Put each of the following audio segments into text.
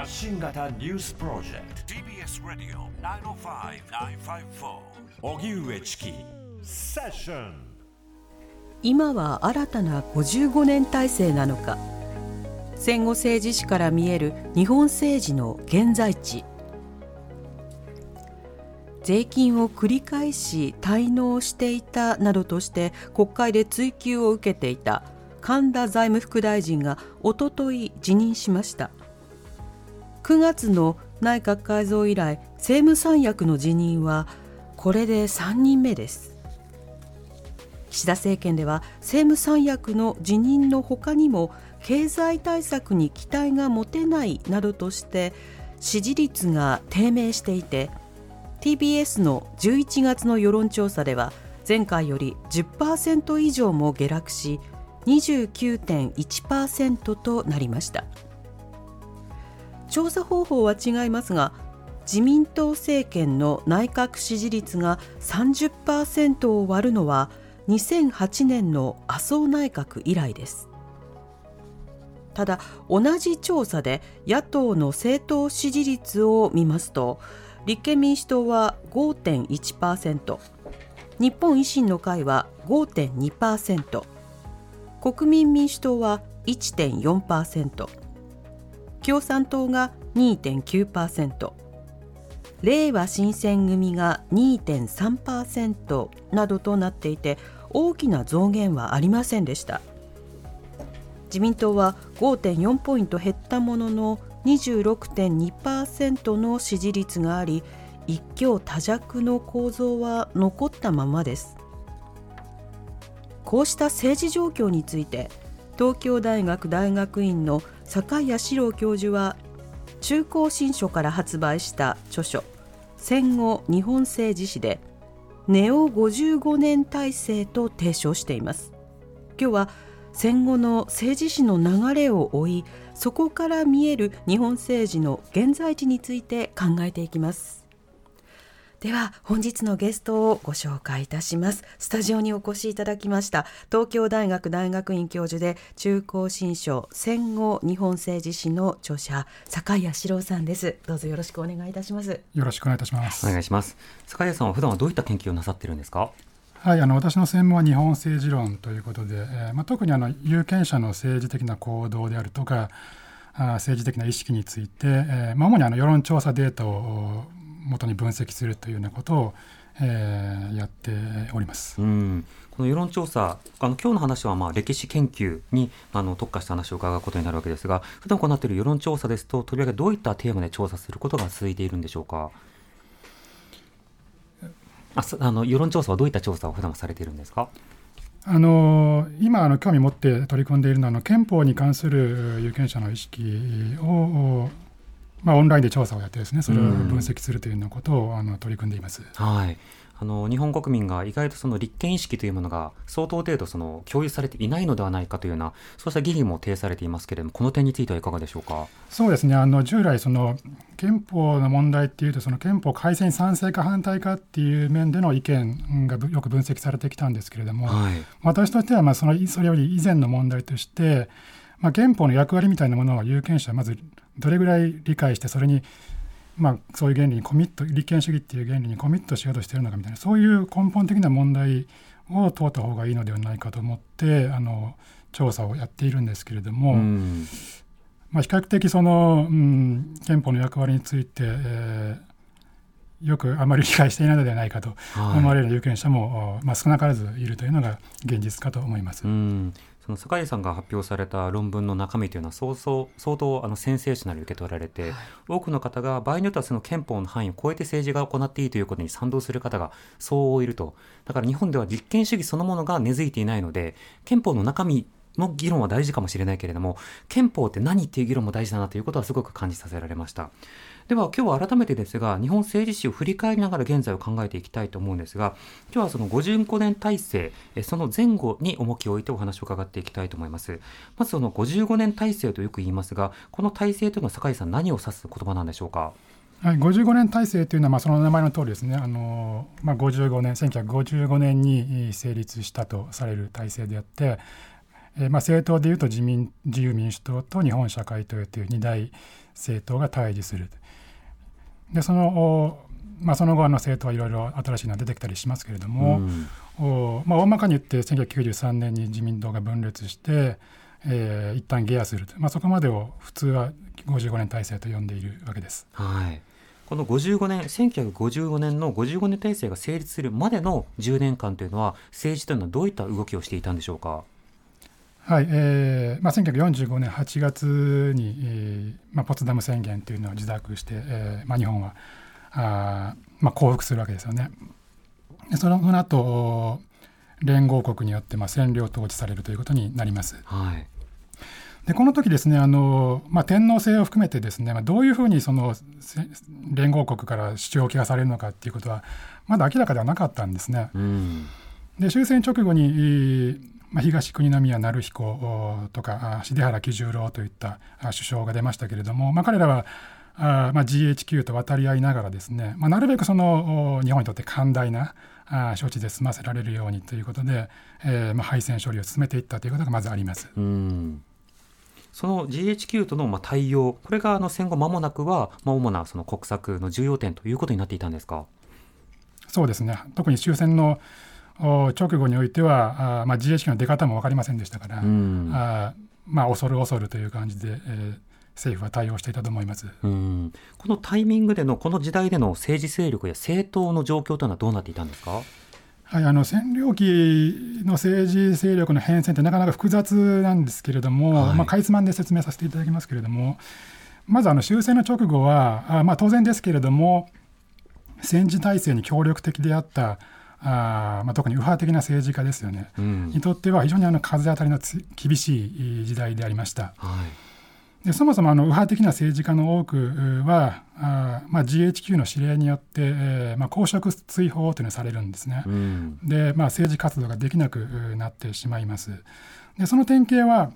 発信型ニュースプロジェクト。TBS ラディオ905-954おぎゅうえちきセッション今は新たな55年体制なのか。戦後政治史から見える日本政治の現在地。税金を繰り返し滞納していたなどとして国会で追及を受けていた神田財務副大臣がおととい辞任しました9月の内閣改造以来政務三役の辞任はこれで3人目です。岸田政権では政務三役の辞任のほかにも経済対策に期待が持てないなどとして支持率が低迷していて TBS の11月の世論調査では前回より10%以上も下落し29.1%となりました。調査方法は違いますが自民党政権の内閣支持率が30%を割るのは2008年の麻生内閣以来です。ただ同じ調査で野党の政党支持率を見ますと立憲民主党は5.1%日本維新の会は5.2%国民民主党は1.4%共産党が2.9%れいわ新選組が2.3%などとなっていて大きな増減はありませんでした。自民党は5.4ポイント減ったものの26.2%の支持率があり一強多弱の構造は残ったままです。こうした政治状況について東京大学大学院の坂谷史郎教授は中高新書から発売した著書戦後日本政治史でネオ55年体制と提唱しています。今日は戦後の政治史の流れを追いそこから見える日本政治の現在地について考えていきます。では本日のゲストをご紹介いたします。スタジオにお越しいただきました東京大学大学院教授で中高新書戦後日本政治史の著者坂井史郎さんです。どうぞよろしくお願いいたします。よろしくお願いいたします。お願いします。坂井さんは普段はどういった研究をなさってるんですか？はい、あの私の専門は日本政治論ということで、えーまあ、特にあの有権者の政治的な行動であるとかあ政治的な意識について、えーまあ、主にあの世論調査データを元に分析するというようなことを、えー、やっております。うんこの世論調査、あの今日の話はまあ歴史研究にあの特化した話を伺うことになるわけですが、普段行っている世論調査ですと、とりわけどういったテーマで調査することが続いているんでしょうか？ああの世論調査はどういった調査を普段されているんですか？あの今あの興味持って取り組んでいるのはあの憲法に関する有権者の意識を、まあ、オンラインで調査をやってですねそれを分析するというようなことを、あの取り組んでいます。はい。あの日本国民が意外とその立憲意識というものが相当程度その共有されていないのではないかというようなそうした疑義も呈されていますけれどもこの点についてはいかがでしょうか？そうですね。あの従来その憲法の問題っていうとその憲法改正に賛成か反対かっていう面での意見がよく分析されてきたんですけれども、はい、私としてはまあそのそれより以前の問題としてまあ、憲法の役割みたいなものは有権者はまずどれぐらい理解してそれにまあ、そういう原理にコミット立憲主義っていう原理にコミットしようとしているのかみたいなそういう根本的な問題を問うた方がいいのではないかと思ってあの調査をやっているんですけれども、まあ、比較的その、うん、憲法の役割について、えー、よくあまり理解していないのではないかと思われる有権者も、はい、まあ、少なからずいるというのが現実かと思います。うんその坂井さんが発表された論文の中身というのは相当相当あのセンセーショナル受け取られて、はい、多くの方が場合によってはその憲法の範囲を超えて政治が行っていいということに賛同する方がそういるとだから日本では立憲主義そのものが根付いていないので憲法の中身の議論は大事かもしれないけれども憲法って何っていう議論も大事だなということはすごく感じさせられました。では今日は改めてですが日本政治史を振り返りながら現在を考えていきたいと思うんですが今日はその55年体制その前後に重きを置いてお話を伺っていきたいと思います。まずその55年体制とよく言いますがこの体制というのは坂井さん何を指す言葉なんでしょうか？はい、55年体制というのは、まあ、その名前の通りですね、あのまあ、55年、1955年に成立したとされる体制であって、えーまあ、政党でいうと自民自由民主党と日本社会党という二大政党が対峙する。でそのまあ、その後の政党はいろいろ新しいのが出てきたりしますけれども、うん、おまあ、大まかに言って1993年に自民党が分裂して、えー、一旦ゲアすると、まあ、そこまでを普通は55年体制と呼んでいるわけです。はいこの55年、1955年の55年体制が成立するまでの10年間というのは、政治というのはどういった動きをしていたんでしょうか？はいえーまあ、1945年8月に、えーまあ、ポツダム宣言というのを受諾して、えーまあ、日本はあ、まあ、降伏するわけですよね。でそのその後連合国によって、まあ、占領統治されるということになります。はいでこの時ですねあの、まあ、天皇制を含めてですね、まあ、どういうふうにその連合国から主張を聞かされるのかっていうことはまだ明らかではなかったんですね。うん、で終戦直後に、まあ、東国宮成彦とか重原喜十郎といった首相が出ましたけれども、まあ、彼らはあまあ、GHQ と渡り合いながらですね、まあ、なるべくその日本にとって寛大なあ処置で済ませられるようにということで、えーまあ、敗戦処理を進めていったということがまずあります。うん。その GHQ とのまあ対応、これがあの戦後間もなくは、まあ、主なその国策の重要点ということになっていたんですか？そうですね、特に終戦の直後においては、あまあ、GHQ の出方も分かりませんでしたから、うん、あまあ、恐る恐るという感じで、えー、政府は対応していたと思います。うん。このタイミングでの、この時代での政治勢力や政党の状況というのはどうなっていたんですか？はい、あの占領期の政治勢力の変遷ってなかなか複雑なんですけれども、はい、まあ、かいつまんで説明させていただきますけれども、まずあの終戦の直後は、あまあ、当然ですけれども、戦時体制に協力的であったあ、まあ、特に右派的な政治家ですよね、うん、にとっては非常にあの風当たりの厳しい時代でありました。はいでそもそもあの右派的な政治家の多くはあ、まあ、GHQ の指令によって、えーまあ、公職追放というのをされるんですね。うん、で、まあ、政治活動ができなくなってしまいます。でその典型は、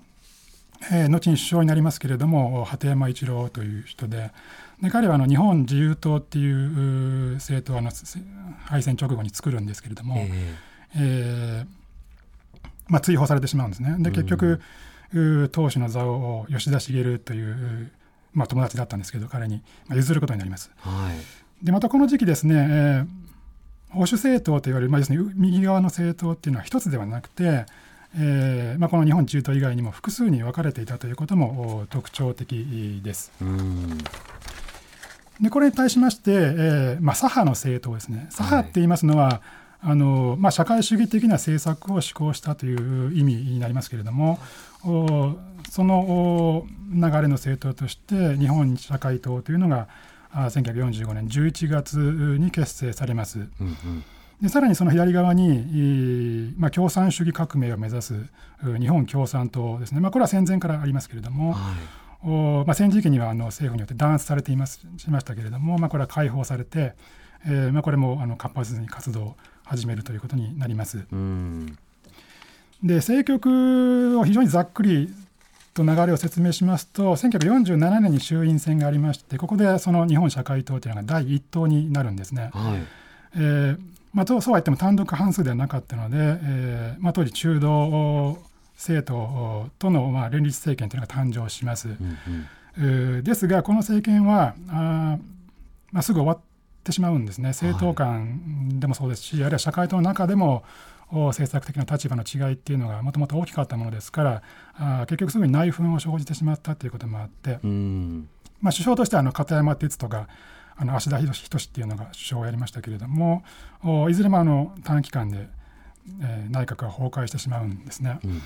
えー、後に首相になりますけれども鳩山一郎という人でで彼はあの日本自由党っていう政党をあの敗戦直後に作るんですけれども、えー、えー、まあ、追放されてしまうんですね。で結局、うん当主の座を吉田茂という、まあ、友達だったんですけど彼に譲ることになります。はい、でまたこの時期ですね、えー、保守政党といわれる、まあ、要するに右側の政党っていうのは一つではなくて、えーまあ、この日本中東以外にも複数に分かれていたということも特徴的です。でこれに対しまして、えーまあ、左派の政党ですね。左派って言いますのは、はい。あのまあ、社会主義的な政策を施行したという意味になりますけれども、その流れの政党として日本社会党というのが1945年11月に結成されます。うんうん。でさらにその左側に、まあ、共産主義革命を目指す日本共産党ですね、まあ、これは戦前からありますけれども、はい、おまあ、戦時期にはあの政府によって弾圧されていますしましたけれども、まあ、これは解放されて、えーまあ、これもあの活発に活動を始めるということになります。うんで政局を非常にざっくりと流れを説明しますと1947年に衆院選がありましてここでその日本社会党というのが第一党になるんですね。はいえーまあ、そうは言っても単独半数ではなかったので、えーまあ、当時中道政党との、まあ、連立政権というのが誕生します。うんうん、ですがこの政権はあ、まあ、すぐ終わってしまうんですね。政党間でもそうですし、はい、あるいは社会党の中でも政策的な立場の違いっていうのがもともと大きかったものですからあ結局すぐに内紛を生じてしまったということもあって、まあ、首相としてはあの片山哲人があの芦田仁っていうのが首相をやりましたけれどもいずれもあの短期間で、えー、内閣が崩壊してしまうんですね。うんうん、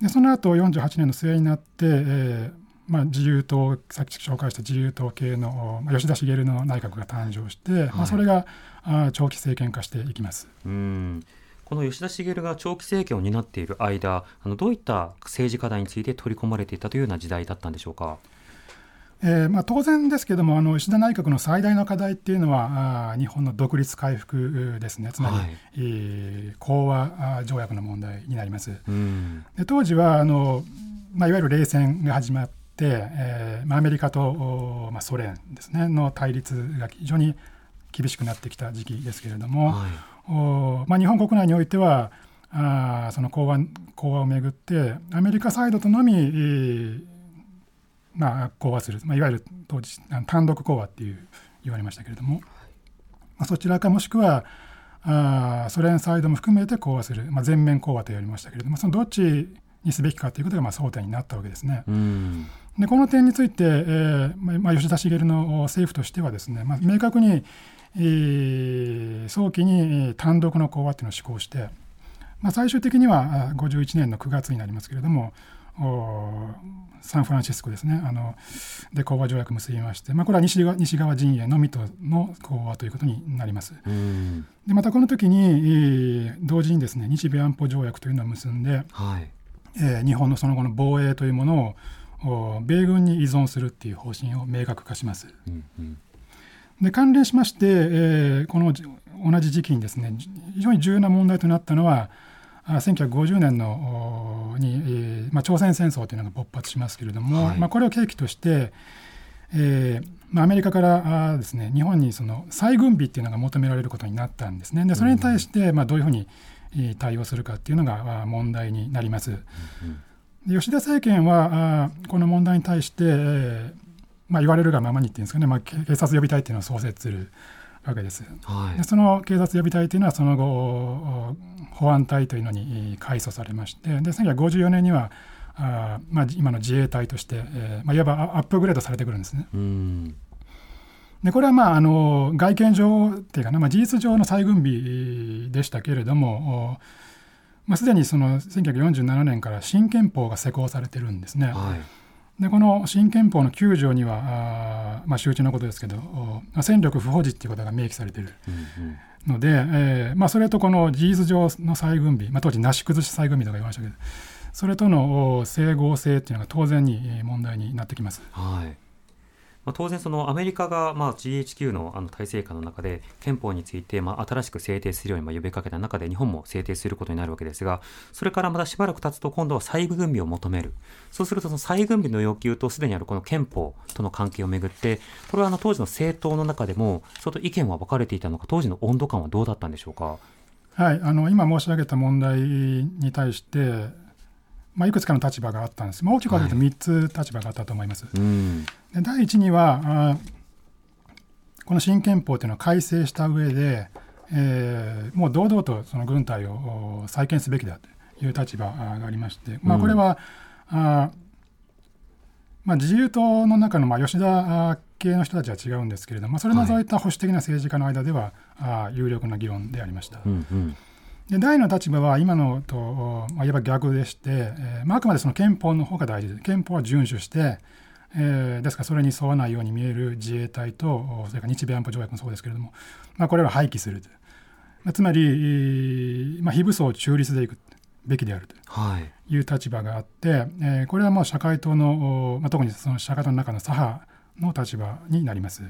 でその後48年の末になって、えーまあ、自由党さっき紹介した自由党系の、まあ、吉田茂の内閣が誕生して、はい、まあ、それがあ長期政権化していきます。うんこの吉田茂が長期政権を担っている間、あのどういった政治課題について取り込まれていたというような時代だったんでしょうか？えーまあ、当然ですけれどもあの、石田内閣の最大の課題っていうのは、あ日本の独立回復ですね、つまり、はい、えー、講和条約の問題になります。で当時はあの、まあ、いわゆる冷戦が始まって、えーまあ、アメリカと、まあ、ソ連ですねの対立が非常に厳しくなってきた時期ですけれども、はい。おまあ、日本国内においてはあその講和講和をめぐってアメリカサイドとのみ、えーまあ、講和する、まあ、いわゆる当時単独講和っていう言われましたけれども、まあ、そちらかもしくはあソ連サイドも含めて講和する、まあ、全面講和と言われましたけれども。そのどっちにすべきかということがまあ争点になったわけですね。でこの点について、えーまあ、吉田茂の政府としてはですね、まあ、明確に、えー、早期に単独の講和というのを施行して、まあ、最終的には51年の9月になりますけれどもサンフランシスコですねあので講和条約結びまして、まあ、これは西側西側陣営のみとの講和ということになります。でまたこの時に同時にですね日米安保条約というのを結んで、はいえー、日本のその後の防衛というものを米軍に依存するっていう方針を明確化します。うんうん、で関連しまして、えー、この同じ時期にですね非常に重要な問題となったのは1950年のに、えーまあ、朝鮮戦争というのが勃発しますけれども、はい、まあ、これを契機として、えーまあ、アメリカからあです、ね、日本にその再軍備っていうのが求められることになったんですね。でそれに対して、まあ、どういうふうに対応するかっていうのが問題になります。で吉田政権はあこの問題に対して、えーまあ、言われるがままにっていうんですかね、まあ、警察予備隊っていうのを創設するわけです。はい、でその警察予備隊というのはその後保安隊というのに改組されましてで1954年にはあ、まあ、今の自衛隊として、えーまあ、いわばアップグレードされてくるんですね。でこれはまああの外見上っていうかな、まあ、事実上の再軍備でしたけれども、まあ、すでにその1947年から新憲法が施行されてるんですね。はいでこの新憲法の9条にはあ、まあ、周知のことですけど戦力不保持っていうことが明記されているので、うんうん、えー、まあ、それとこの事実上の再軍備、まあ、当時なし崩し再軍備とか言いましたけどそれとの整合性っていうのが当然に問題になってきます。はいまあ、当然そのアメリカがまあ GHQ のあの体制下の中で憲法についてまあ新しく制定するようにまあ呼びかけた中で日本も制定することになるわけですがそれからまたしばらく経つと今度は再軍備を求めるそうするとその再軍備の要求とすでにあるこの憲法との関係をめぐってこれはあの当時の政党の中でも相当意見は分かれていたのか当時の温度感はどうだったんでしょうか？はい、あの今申し上げた問題に対してまあ、いくつかの立場があったんです、まあ、大きく分けると3つ立場があったと思います。はい、で第1にはあこの新憲法というのを改正した上で、えー、もう堂々とその軍隊を再建すべきだという立場がありまして、まあ、これは、うん、あまあ、自由党の中のまあ吉田系の人たちは違うんですけれども、それを除いた保守的な政治家の間では、はい、有力な議論でありました。うんうんで第の立場は今のと、まあ、いわば逆でして、えーまあ、あくまでその憲法の方が大事で憲法は遵守して、えー、ですからそれに沿わないように見える自衛隊とそれから日米安保条約もそうですけれども、まあ、これは廃棄する、まあ、つまり、まあ、非武装中立でいくべきであるという立場があって、はい、えー、これはもう社会党の、まあ、特にその社会党の中の左派の立場になります。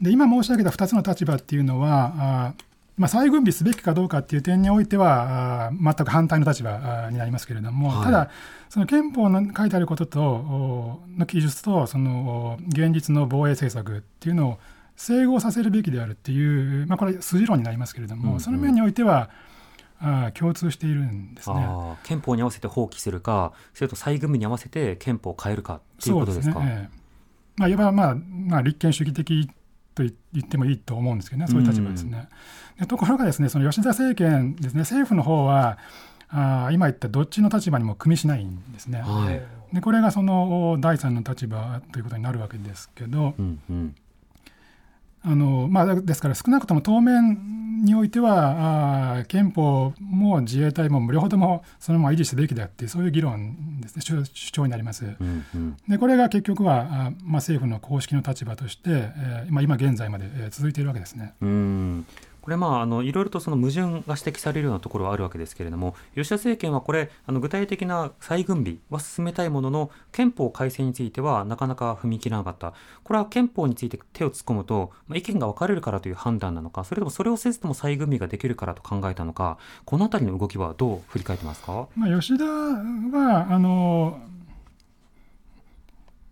で今申し上げた2つの立場っていうのはあまあ、再軍備すべきかどうかっていう点においては全く反対の立場になりますけれども、はい、ただその憲法の書いてあることとの記述とその現実の防衛政策っていうのを整合させるべきであるっていう、まあ、これ筋論になりますけれども、うんうん、その面においてはあ共通しているんですね。憲法に合わせて放棄するかそれと再軍備に合わせて憲法を変えるかっていうことですか？すね。ええ。まあ、いわば、まあまあ、立憲主義的と言ってもいいと思うんですけどね、そういう立場ですね。うん、ところがですね、その吉田政権ですね、政府の方は、あ今言ったどっちの立場にも組みしないんですね。はい、でこれがその第三の立場ということになるわけですけど、うんうん、あのまあ、ですから少なくとも当面においてはあ憲法も自衛隊も両方ともそのまま維持すべきだってそういう議論ですね主張になります。うんうん、でこれが結局はあ、まあ、政府の公式の立場として、えー、今現在まで続いているわけですね。うんこれまああのいろいろとその矛盾が指摘されるようなところはあるわけですけれども吉田政権はこれあの具体的な再軍備は進めたいものの憲法改正についてはなかなか踏み切らなかった。これは憲法について手を突っ込むと、まあ、意見が分かれるからという判断なのかそれともそれをせずとも再軍備ができるからと考えたのかこの辺りの動きはどう振り返ってますか、まあ、吉田はあの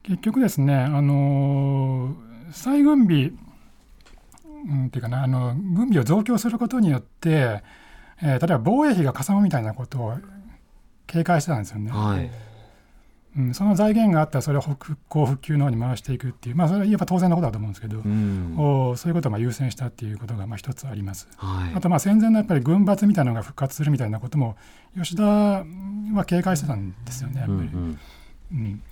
結局ですねあの再軍備うん、ていうかなあの軍備を増強することによって、えー、例えば防衛費がかさむみたいなことを警戒してたんですよね。はいうん、その財源があったらそれを復興復旧の方に回していくっていう、まあ、それはやっぱ当然のことだと思うんですけど、うん、おそういうことをまあ優先したっていうことがまあ一つあります。はい、あとまあ戦前のやっぱり軍閥みたいなのが復活するみたいなことも吉田は警戒してたんですよねやっぱり。うん、うん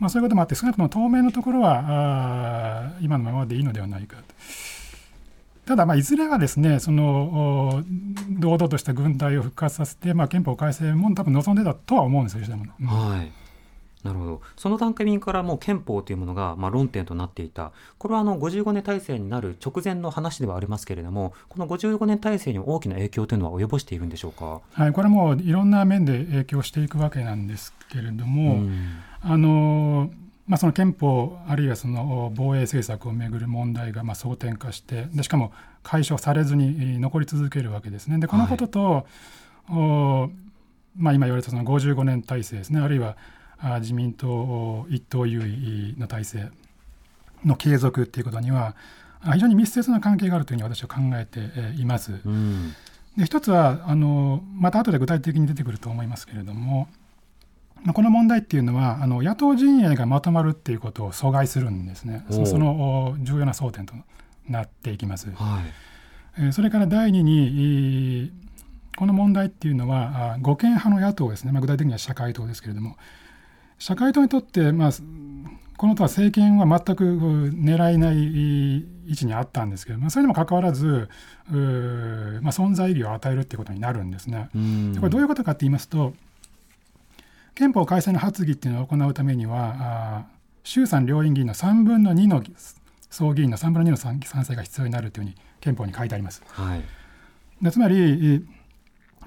まあ、そういうこともあって少なくとも当面のところはあ今のままでいいのではないかと。ただ、まあ、いずれはですねその堂々とした軍隊を復活させて、まあ、憲法改正も多分望んでたとは思うんですよ、吉田も。うん、はい。なるほど。その段階からもう憲法というものがまあ論点となっていた。これはあの55年体制になる直前の話ではありますけれどもこの55年体制に大きな影響というのは及ぼしているんでしょうか、はい、これはもういろんな面で影響していくわけなんですけれども、うん、あのまあ、その憲法あるいはその防衛政策をめぐる問題がまあ争点化してでしかも解消されずに残り続けるわけですね。でこのことと、はい、まあ、今言われたその55年体制ですねあるいは自民党一党優位の体制の継続っていうことには非常に密接な関係があるというふうに私は考えています。うん、で一つはあのまた後で具体的に出てくると思いますけれどもこの問題っていうのはあの野党陣営がまとまるっていうことを阻害するんですね。その重要な争点となっていきます。はい、えそれから第二にこの問題っていうのは護憲派の野党ですね、まあ、具体的には社会党ですけれども。社会党にとって、まあ、この党は政権は全く狙えない位置にあったんですけど、まあ、それでもかかわらず、まあ、存在意義を与えるっていうことになるんですね。これどういうことかって言いますと憲法改正の発議っていうのを行うためには衆参両院議員の3分の2の総議員の3分の2の賛成が必要になるというふうに憲法に書いてあります。はい、でつまり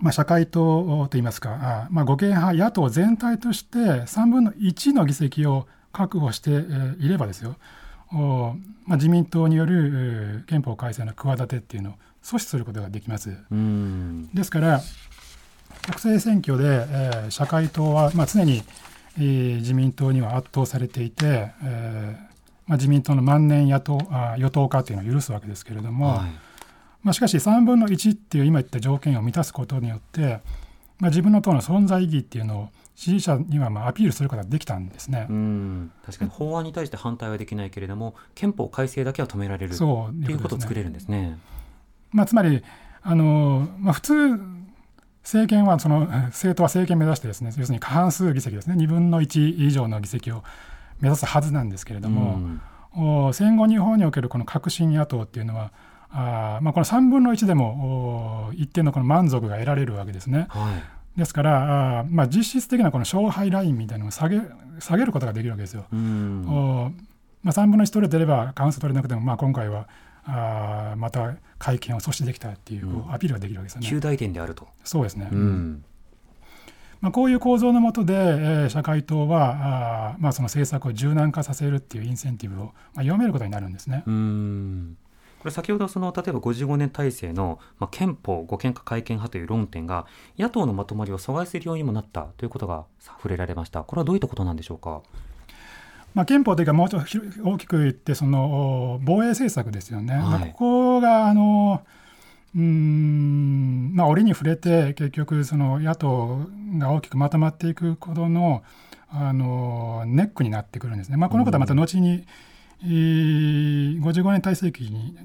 まあ、社会党といいますか、まあ、護憲派野党全体として3分の1の議席を確保していればですよ、まあ、自民党による憲法改正の企てっていうのを阻止することができます。ですから国政選挙で、えー、社会党は、まあ、常に、えー、自民党には圧倒されていて、えーまあ、自民党の万年野党あ与党化というのを許すわけですけれども、はい。まあ、しかし3分の1っていう今言った条件を満たすことによって、まあ、自分の党の存在意義っていうのを支持者にはまあアピールすることができたんですね。うん。確かに法案に対して反対はできないけれども憲法改正だけは止められるそういうことを作れるんですね。まあ、つまりあの、まあ、普通政権はその 政党は政権目指してですね要するに過半数議席ですね2分の1以上の議席を目指すはずなんですけれども、うん、戦後日本におけるこの革新野党っていうのはあまあ、この3分の1でも一定のこの満足が得られるわけですね。はい、ですからあ、まあ、実質的なこの勝敗ラインみたいなのを下げ下げることができるわけですよ。おまあ、3分の1取れてれば過半数取れなくても、まあ、今回はあまた会見を阻止できたっていうアピールができるわけですよね。旧大点であるとそうですね、うんまあ、こういう構造の下で、えー、社会党はあ、まあ、その政策を柔軟化させるっていうインセンティブを、まあ、読めることになるんですね。うんこれ先ほどその例えば55年体制の、まあ、憲法護憲化改憲派という論点が野党のまとまりを阻害するようにもなったということが触れられましたこれはどういったことなんでしょうか？まあ、憲法というかもうちょっと大きく言ってその防衛政策ですよね。はい、まあ、ここがあのうんまあ、折に触れて結局その野党が大きくまとまっていくことのあのネックになってくるんですね。まあ、このことはまた後に、えー、55年体制期に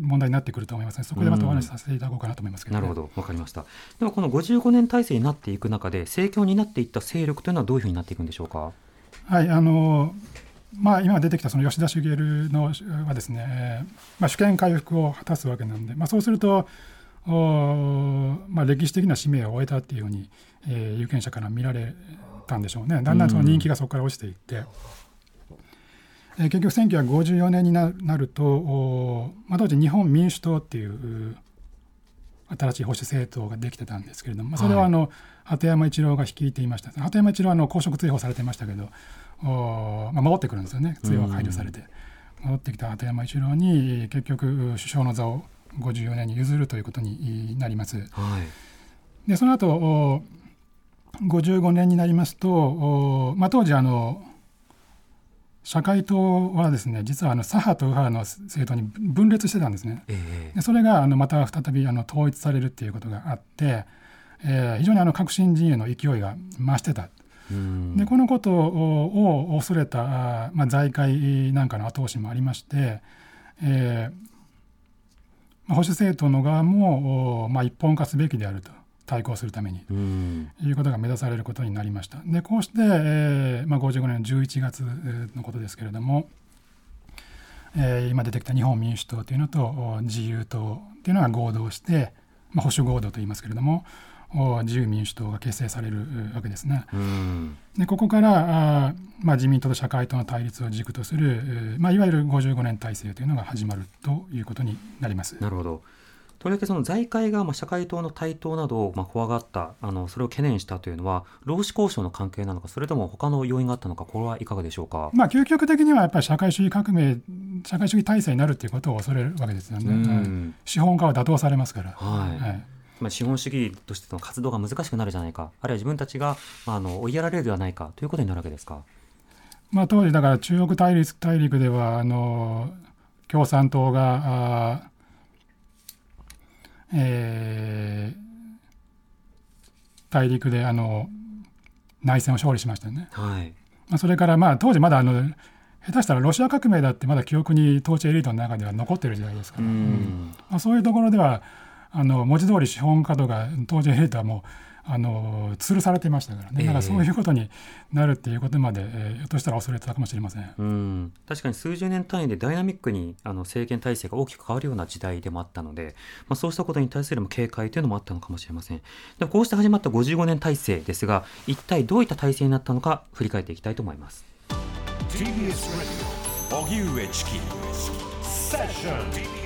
問題になってくると思いますね、そこでまたお話しさせていただこうかなと思いますけど、ね、なるほど、わかりました。では、この55年体制になっていく中で、政教になっていった勢力というのは、どういうふうになっていくんでしょうか？はいあのまあ、今出てきたその吉田茂のはですね、まあ、主権回復を果たすわけなんで、まあ、そうすると、おまあ、歴史的な使命を終えたっていうふうに、えー、有権者から見られたんでしょうね。だんだんその人気がそこから落ちていって。え結局1954年になると、まあ、当時日本民主党っていう新しい保守政党ができてたんですけれども、まあ、それはあの、鳩山一郎が率いていました。鳩山一郎はあの公職追放されてましたけどお、まあ、戻ってくるんですよね。追放が解除されて、戻ってきた鳩山一郎に結局首相の座を54年に譲るということになります。はい、でその後55年になりますと、まあ、当時あの社会党はですね実はあの左派と右派の政党に分裂してたんですね。えー、でそれがあのまた再びあの統一されるっていうことがあって、えー、非常にあの革新陣営の勢いが増してた。でこのことを恐れた、まあ、財界なんかの後押しもありまして、えーまあ、保守政党の側も、まあ、一本化すべきであると対抗するために、いうことが目指されることになりました。でこうして、えーまあ、55年の11月のことですけれども、えー、今出てきた日本民主党というのと自由党というのが合同して、まあ、保守合同と言いますけれども自由民主党が結成されるわけですね。でここからあ、まあ、自民党と社会党の対立を軸とする、まあ、いわゆる55年体制というのが始まるということになります。なるほど。とりわけその財界がまあ社会党の台頭などをまあ怖がったあのそれを懸念したというのは労使交渉の関係なのかそれとも他の要因があったのかこれはいかがでしょうか、まあ、究極的にはやっぱり社会主義革命社会主義体制になるということを恐れるわけですよね、うん、資本家は打倒されますから。はい、はいまあ、資本主義としての活動が難しくなるじゃないか。あるいは自分たちが、まあ、あの追いやられるではないか。ということになるわけですか？まあ、当時だから中国大陸大陸ではあの共産党があえー、大陸であの内戦を勝利しましたね。はい。まあ、それからまあ当時まだあの下手したらロシア革命だってまだ記憶に統治エリートの中では残っている時代ですから、うん。まあ、そういうところではあの文字通り資本家とか当時エリートはもうあの吊るされていましたからね、だからそういうことになるっていうことまで、えー、ひょっとしたら恐れてたかもしれません。うん。確かに数十年単位でダイナミックにあの政権体制が大きく変わるような時代でもあったので、まあ、そうしたことに対する警戒というのもあったのかもしれません。でこうして始まった55年体制ですが、一体どういった体制になったのか、振り返っていきたいと思います。TBS ラジオ荻上チキ。セッション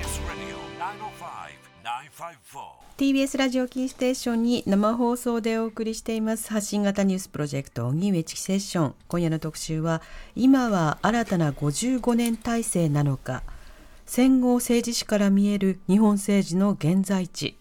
TBS ラジオキーステーションに生放送でお送りしています発信型ニュースプロジェクト荻上チキセッション。今夜の特集は今は新たな55年体制なのか。戦後政治史から見える日本政治の現在地。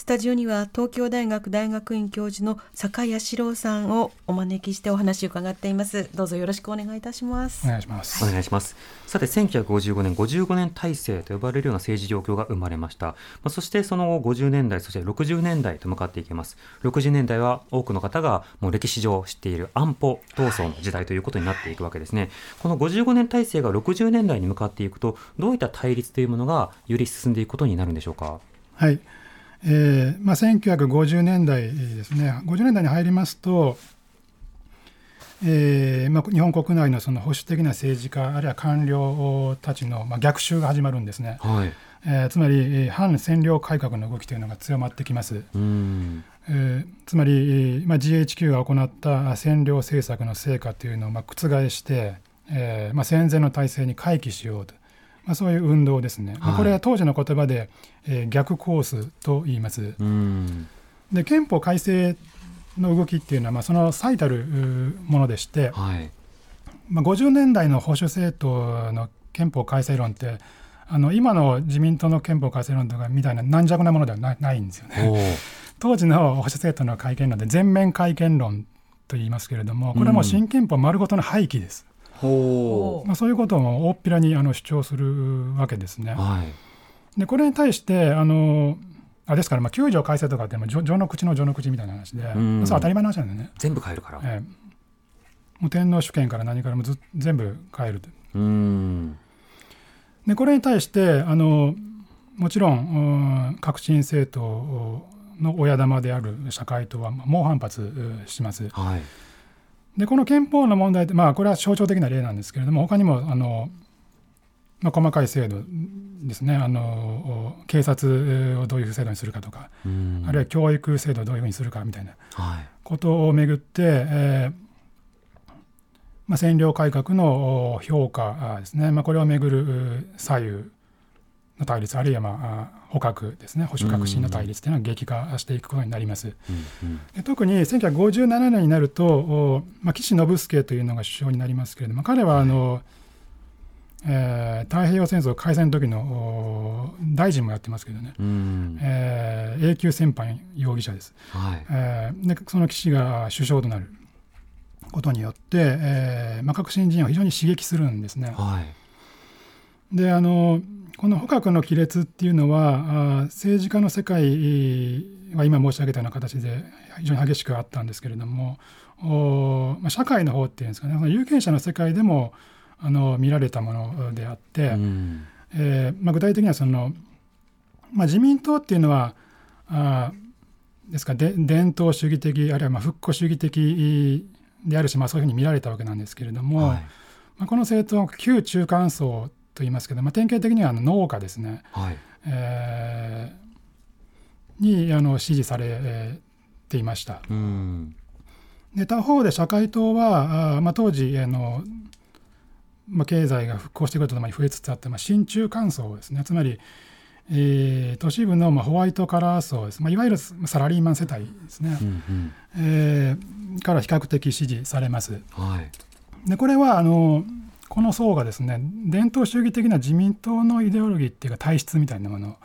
スタジオには東京大学大学院教授の坂谷史郎さんをお招きしてお話を伺っています。どうぞよろしくお願いいたします。お願いします、お願いします。さて1955年55年体制と呼ばれるような政治状況が生まれました、まあ、そしてその後50年代そして60年代と向かっていきます。60年代は多くの方がもう歴史上知っている安保闘争の時代ということになっていくわけですね、はい、この55年体制が60年代に向かっていくとどういった対立というものがより進んでいくことになるんでしょうか？はいえーまあ、1950年代ですね。50年代に入りますと、えーまあ、日本国内のその保守的な政治家あるいは官僚たちの、まあ、逆襲が始まるんですね、はい。えー、つまり反占領改革の動きというのが強まってきます。うん。えー、つまり、まあ、GHQ が行った占領政策の成果というのをまあ覆して、えーまあ、戦前の体制に回帰しようとまあ、そういう運動ですね、はい、これは当時の言葉で、えー、逆コースと言います。で憲法改正の動きっていうのは、まあ、その最たるものでして、はい、まあ、50年代の保守政党の憲法改正論ってあの今の自民党の憲法改正論とかみたいな軟弱なものではないんですよね。当時の保守政党の改憲論で全面改憲論と言いますけれどもこれはもう新憲法丸ごとの廃棄です。まあ、そういうことを大っぴらにあの主張するわけですね。はい、でこれに対してあのあですからまあ9条改正とかっても序の口の序の口みたいな話で、うん、それ当たり前の話なんでね。全部変えるから。ええ、もう天皇主権から何からもず全部変えるうんでこれに対してあのもちろん革新政党の親玉である社会党は猛反発します。はいでこの憲法の問題って、まあ、これは象徴的な例なんですけれども他にもあの、まあ、細かい制度ですね。あの警察をどういう制度にするかとか、あるいは教育制度をどういうふうにするかみたいなことをめぐって、えーまあ、占領改革の評価ですね、まあ、これをめぐる左右の対立あるいは、まあ、捕獲ですね。保守革新の対立というのは激化していくことになります。うんうん、特に1957年になると、まあ、岸信介というのが首相になりますけれども彼はあの、えー、太平洋戦争開戦の時の大臣もやってますけどね、うん、えー、永久戦犯容疑者です、はい、えー、でその岸が首相となる。ことによって、えーまあ、革新人を非常に刺激するんですね。はい、であのこの捕獲の亀裂っていうのは政治家の世界は今申し上げたような形で非常に激しくあったんですけれどもお、まあ、社会の方っていうんですかね有権者の世界でもあの見られたものであって、うん、えー、まあ、具体的にはその、まあ、自民党っていうのはあですか伝統主義的あるいはまあ復古主義的であるし、まあ、そういうふうに見られたわけなんですけれども、はい、まあ、この政党は旧中間層と言いますけど、まあ、典型的にはあの農家ですね、はい、えー、にあの支持されていました。で他方で社会党はあ、まあ、当時あの、まあ、経済が復興していくことで増えつつあって、まあ、新中間層ですね。つまり、えー、都市部の、まあ、ホワイトカラー層です、まあ、いわゆるサラリーマン世帯ですね、うんうん、えー、から比較的支持されます。はい、でこれはあのこの層がですね伝統主義的な自民党のイデオロギーっていうか体質みたいなもの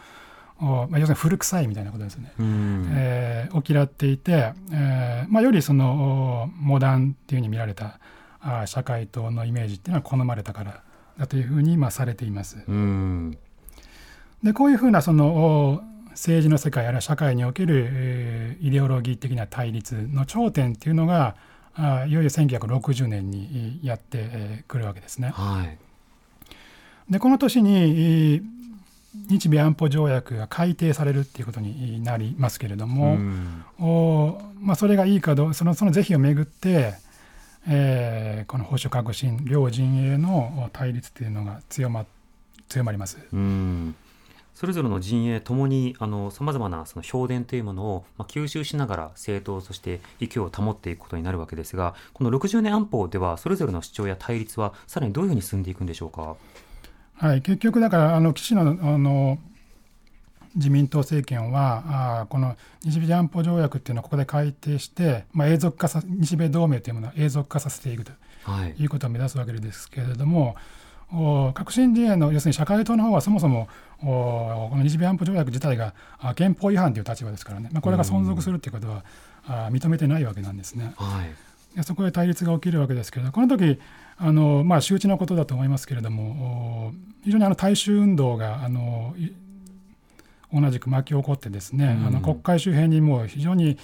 を、まあ、要するに古臭いみたいなことですね、えー、を嫌っていて、えーまあ、よりそのモダンっていうふうに見られたあ社会党のイメージっていうのは好まれたからだというふうにまあされています。でこういうふうなその政治の世界あるいは社会における、えー、イデオロギー的な対立の頂点っていうのがあいよいよ1960年にやってくるわけですね。はい、でこの年に日米安保条約が改定されるっていうことになりますけれども、うん、おまあ、それがいいかどうそのその是非をめぐって、えー、この保守革新両陣営の対立というのが強ま強まります。うんそれぞれの陣営ともにさまざまなその評伝というものを、まあ、吸収しながら政党そして勢いを保っていくことになるわけですがこの60年安保ではそれぞれの主張や対立はさらにどういうふうに進んでいくんでしょうか？はい、結局だからあの岸のあの自民党政権はあこの日米安保条約っていうのをここで改定して、まあ、永続化さ日米同盟というものを永続化させていくと、はい、いうことを目指すわけですけれども革新陣営の要するに社会党の方はそもそもこの日米安保条約自体が憲法違反という立場ですからね、まあ、これが存続するということは認めてないわけなんですね。はい、そこで対立が起きるわけですけれどこの時あの、まあ、周知のことだと思いますけれども非常にあの大衆運動があの同じく巻き起こってですね、あの国会周辺にも非常に、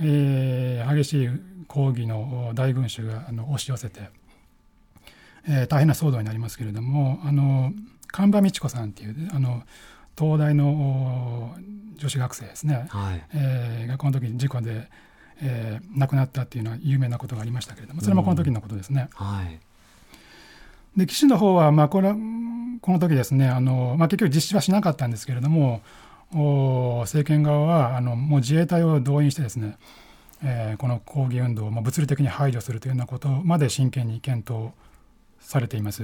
えー、激しい抗議の大群衆があの押し寄せて。えー、大変な騒動になりますけれどもあの神場美智子さんっていうあの東大の女子学生ですね、はい、えー、がこの時に事故で、えー、亡くなったっていうのは有名なことがありましたけれどもそれもこの時のことですね。うん、はい、で岸の方は、まあ、これこの時ですねあの、まあ、結局実施はしなかったんですけれどもお政権側はあのもう自衛隊を動員してですね、えー、この抗議運動を物理的に排除するというようなことまで真剣に検討されています。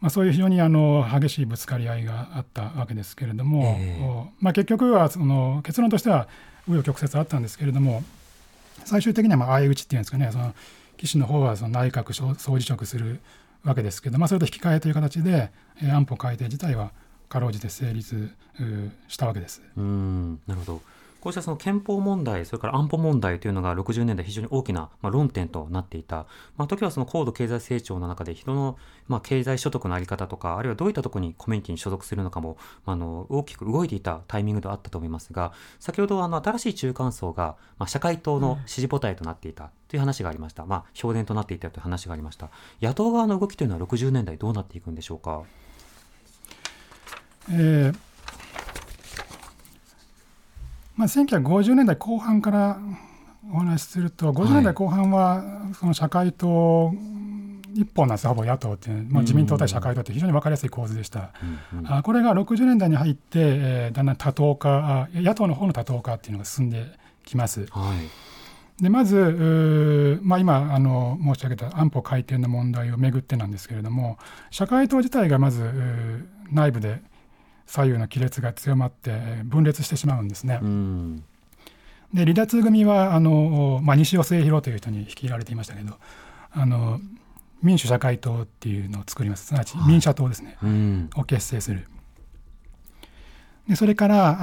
まあ、そういう非常にあの激しいぶつかり合いがあったわけですけれども、えー、まあ、結局はその結論としては紆余曲折あったんですけれども最終的にはまあ相打ちっていうんですかねその岸の方はその内閣総辞職するわけですけど、まあ、それと引き換えという形で安保改定自体はかろうじて成立したわけです。うんなるほどこうしたその憲法問題、それから安保問題というのが60年代非常に大きな、まあ、論点となっていた。まあ、時はその高度経済成長の中で人の、まあ、経済所得のあり方とか、あるいはどういったところにコミュニティに所属するのかも、まあ、あの大きく動いていたタイミングではあったと思いますが、先ほどあの新しい中間層が、まあ、社会党の支持母体となっていたという話がありました。まあ、評伝となっていたという話がありました。野党側の動きというのは60年代どうなっていくんでしょうか？えーまあ、1950年代後半からお話しすると50年代後半はその社会党一本なんですほぼ野党っていう、まあ、自民党対社会党って非常に分かりやすい構図でした、うんうん、あこれが60年代に入って、えー、だんだん多党化野党の方の多党化っていうのが進んできます。はい。でまず、まあ、今あの申し上げた安保改定の問題をめぐってなんですけれども社会党自体がまず内部で左右の亀裂が強まって分裂してしまうんですね。で離脱組はあの、まあ、西尾末広という人に率いられていましたけどあの民主社会党っていうのを作ります。すなわち民社党ですね、はい、を結成する。でそれから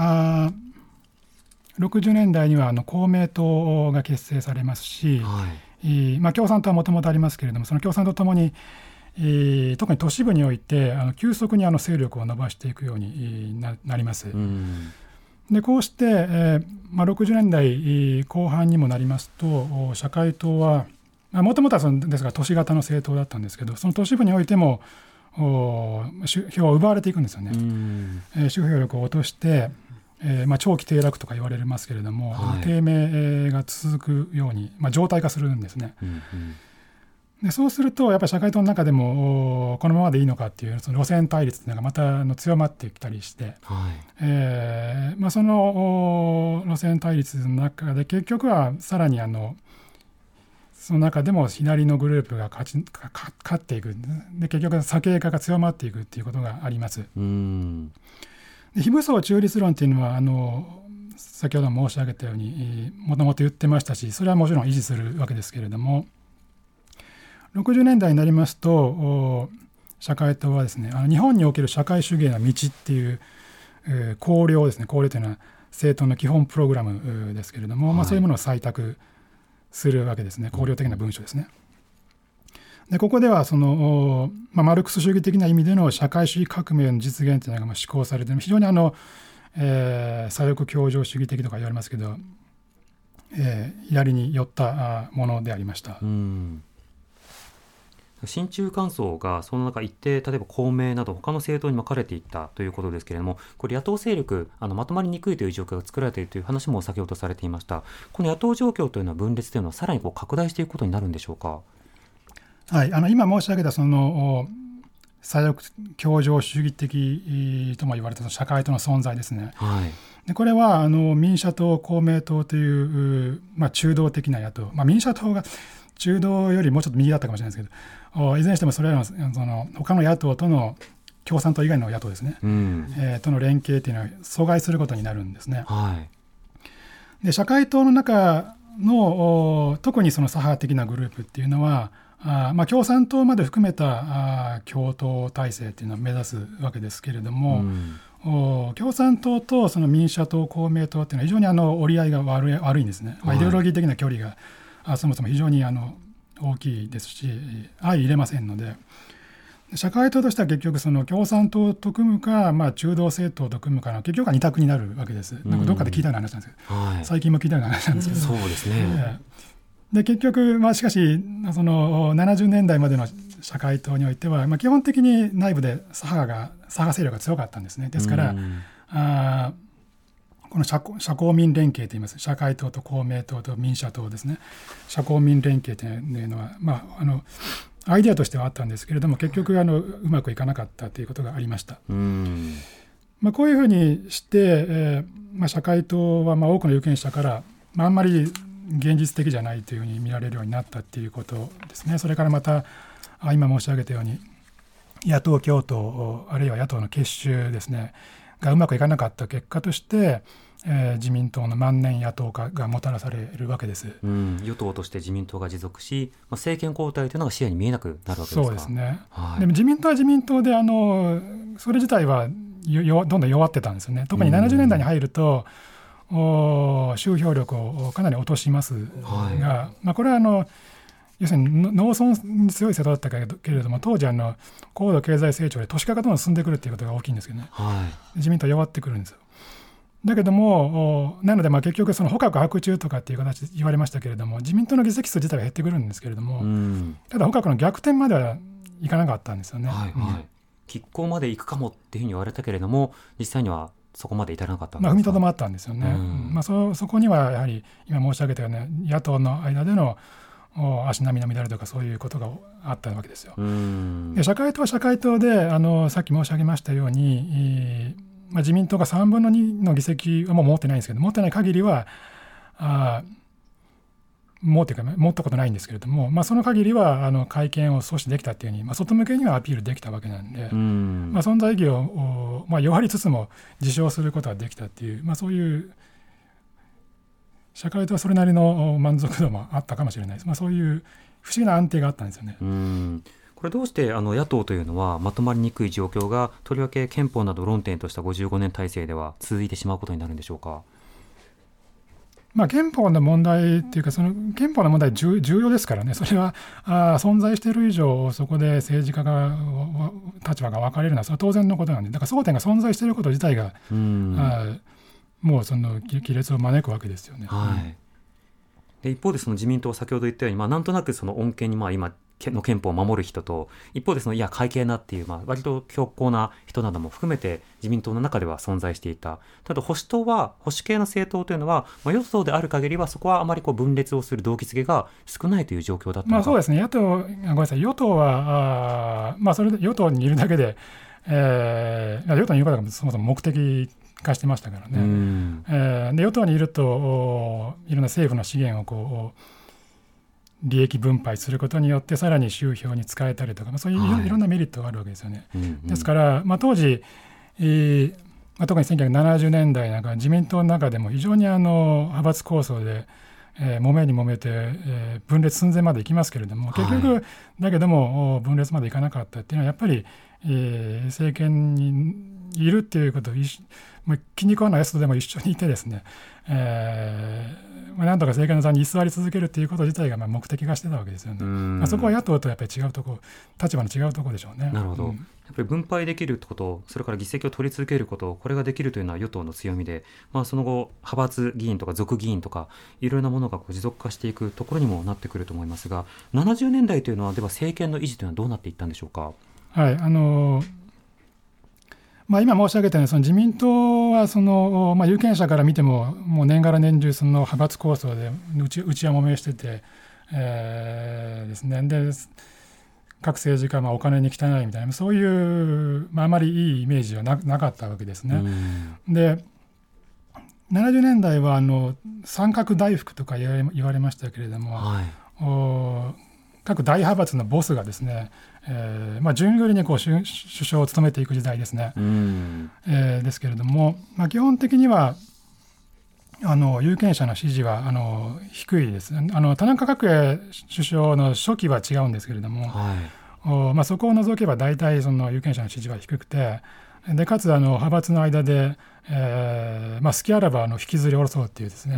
あ60年代にはあの公明党が結成されますし、はい。まあ、共産党はもともとありますけれどもその共産とともに、えー、特に都市部においてあの急速にあの勢力を伸ばしていくようにななります。でこうして、えーまあ、60年代後半にもなりますと社会党はもともとはそのですが都市型の政党だったんですけどその都市部においても票を奪われていくんですよね。えー、集票力を落として、えーまあ、長期低落とか言われますけれども、はい、低迷が続くように、まあ、状態化するんですね。うんうんでそうするとやっぱり社会党の中でもこのままでいいのかっていうその路線対立というのがまたの強まってきたりして、はい。えーまあ、その路線対立の中で結局はさらにあのその中でも左のグループが勝ち勝っていく。で結局左傾化が強まっていくっていうことがあります。うん。で非武装中立論っていうのはあの先ほど申し上げたようにもともと言ってましたしそれはもちろん維持するわけですけれども60年代になりますと社会党はですねあの日本における社会主義への道っていう、えー、綱領ですね綱領というのは政党の基本プログラムですけれども、はい、まあ、そういうものを採択するわけですね綱領的な文書ですね。でここではその、まあ、マルクス主義的な意味での社会主義革命の実現というのがまあ施行されて非常にあの、えー、左翼共情主義的とか言われますけど、えー、左に寄ったものでありました。うん親中間層がその中一定例えば公明など他の政党に分かれていったということですけれどもこれ野党勢力あのまとまりにくいという状況が作られているという話も先ほどされていましたこの野党状況というのは分裂というのはさらにこう拡大していくことになるんでしょうか？はい、あの今申し上げたその左翼共情主義的とも言われた社会との存在ですね。はい、でこれはあの民社党公明党という、まあ、中道的な野党、まあ、民社党が中道よりもうちょっと右だったかもしれないですけどいずれにしてもそれらのその他の野党との共産党以外の野党ですね、うん、えー、との連携というのは阻害することになるんですね。はい、で社会党の中の特にその左派的なグループっていうのはあまあ、共産党まで含めたあ共闘体制っていうのを目指すわけですけれども、うん、お共産党とその民社党公明党っていうのは非常にあの折り合いが悪い悪いんですね、まあ、イデオロギー的な距離があそもそも非常にあの大きいですし相入れませんので。社会党としては結局その共産党と組むか、まあ、中道政党と組むかの結局は二択になるわけです。なんかどっかで聞いたような話なんですけど、はい、最近も聞いたような話なんですけど、そうですね。で結局、まあ、しかしその70年代までの社会党においては、まあ、基本的に内部で左派が左派勢力が強かったんですね。ですから、あこの社社公民連携といいます社会党と公明党と民社党ですね社公民連携というのは、まあ、あのアイデアとしてはあったんですけれども結局あのうまくいかなかったということがありました。まあ、こういうふうにして、えーまあ、社会党はまあ多くの有権者から、まあ、あんまり現実的じゃないというふうに見られるようになったっていうことですね。それからまた今申し上げたように野党共闘あるいは野党の結集ですねがうまくいかなかった結果として、えー、自民党の万年野党化がもたらされるわけです、うん、与党として自民党が持続し、まあ、政権交代というのが視野に見えなくなるわけですか。そうですね、はい、でも自民党は自民党であのそれ自体はよどんどん弱ってたんですよね。特に70年代に入ると、うん、お集票力をかなり落としますが、はい、まあ、これはあの要するに農村に強い世代だったけれども当時あの高度経済成長で都市化がどんどん進んでくるっていうことが大きいんですけどね、はい、自民党弱ってくるんですよ。だけどもなのでまあ結局その捕獲白昼とかっていう形で言われましたけれども自民党の議席数自体は減ってくるんですけれども、うん、ただ捕獲の逆転まではいかなかったんですよね。はいはい、拮抗までいくかもっていうふうに言われたけれども実際にはそこまで至らなかったまあ、踏みとどまったんですよね。うん、まあそ、そこにはやはり今申し上げたような野党の間での足並みの乱れとかそういうことがあったわけですよ。で社会党は社会党であのさっき申し上げましたように、えー、まあ、自民党が3分の2の議席はもう持ってないんですけど持ってない限りはあ持ってか持ったことないんですけれども、まあ、その限りはあの会見を阻止できたっていうふうに、まあ、外向けにはアピールできたわけなんで、まあ、存在意義を、まあ、弱りつつも自称することができたっていう、まあ、そういう社会とはそれなりの満足度もあったかもしれないです、まあ、そういう不思議な安定があったんですよね。うん。これどうしてあの野党というのはまとまりにくい状況がとりわけ憲法など論点とした55年体制では続いてしまうことになるんでしょうか？まあ、憲法の問題っていうか、その憲法の問題重要ですからね、それはあ存在している以上、そこで政治家が立場が分かれるのは、それは当然のことなんで、だから争点が存在していること自体が、うん、あもうその亀裂を招くわけですよね。はい。で一方でその自民党は先ほど言ったように、まあ、なんとなくその恩恵にまあ今の憲法を守る人と一方でそのいや会計なっていう、まあ、割と強硬な人なども含めて自民党の中では存在していた。ただ保守党は保守系の政党というのは、まあ、与党である限りはそこはあまりこう分裂をする動機付けが少ないという状況だったまあそうですね。野党ごめんなさい。与党はあ、まあ、それで与党にいるだけで、えー、与党にいることがそもそも目的化してましたからね、えー、で与党にいるといろんな政府の資源をこう利益分配することによってさらに収票に使えたりとか、まあ、そういういろんなメリットがあるわけですよね。はい、ですから、まあ、当時、えーまあ、特に1970年代なんか自民党の中でも非常にあの派閥構想で、えー、揉めに揉めて、えー、分裂寸前までいきますけれども結局、はい、だけども分裂までいかなかったっていうのはやっぱり、えー、政権にいるっていうことをまあ、気に食わない人でも一緒にいてですね、えーまあ、なんとか政権の座に居座り続けるということ自体がまあ目的化してたわけですよね。まあ、そこは野党とやっぱり違うとこ立場の違うところでしょうね。なるほど、うん、やっぱり分配できること、それから議席を取り続けること、これができるというのは与党の強みで、まあ、その後、派閥議員とか属議員とか、いろいろなものがこう持続化していくところにもなってくると思いますが、70年代というのは、では政権の維持というのはどうなっていったんでしょうか？はいあのーまあ、今申し上げたようにその自民党はその、まあ、有権者から見てももう年がら年中その派閥構想でうちうちはもめしてて、えー、ですね。で各政治家はお金に汚いみたいなそういう、まあ、あまりいいイメージはななかったわけですね。で70年代はあの三角大福とか言われましたけれども、はい、お各大派閥のボスがですねえーまあ、順繰りにこう首相を務めていく時代ですね。えー、ですけれども、まあ、基本的にはあの有権者の支持はあの低いです。あの田中角栄首相の初期は違うんですけれども、はい、おまあ、そこを除けば大体その有権者の支持は低くてでかつあの派閥の間で、えーまあ、好きあらばあの引きずり下ろそうっていうですね、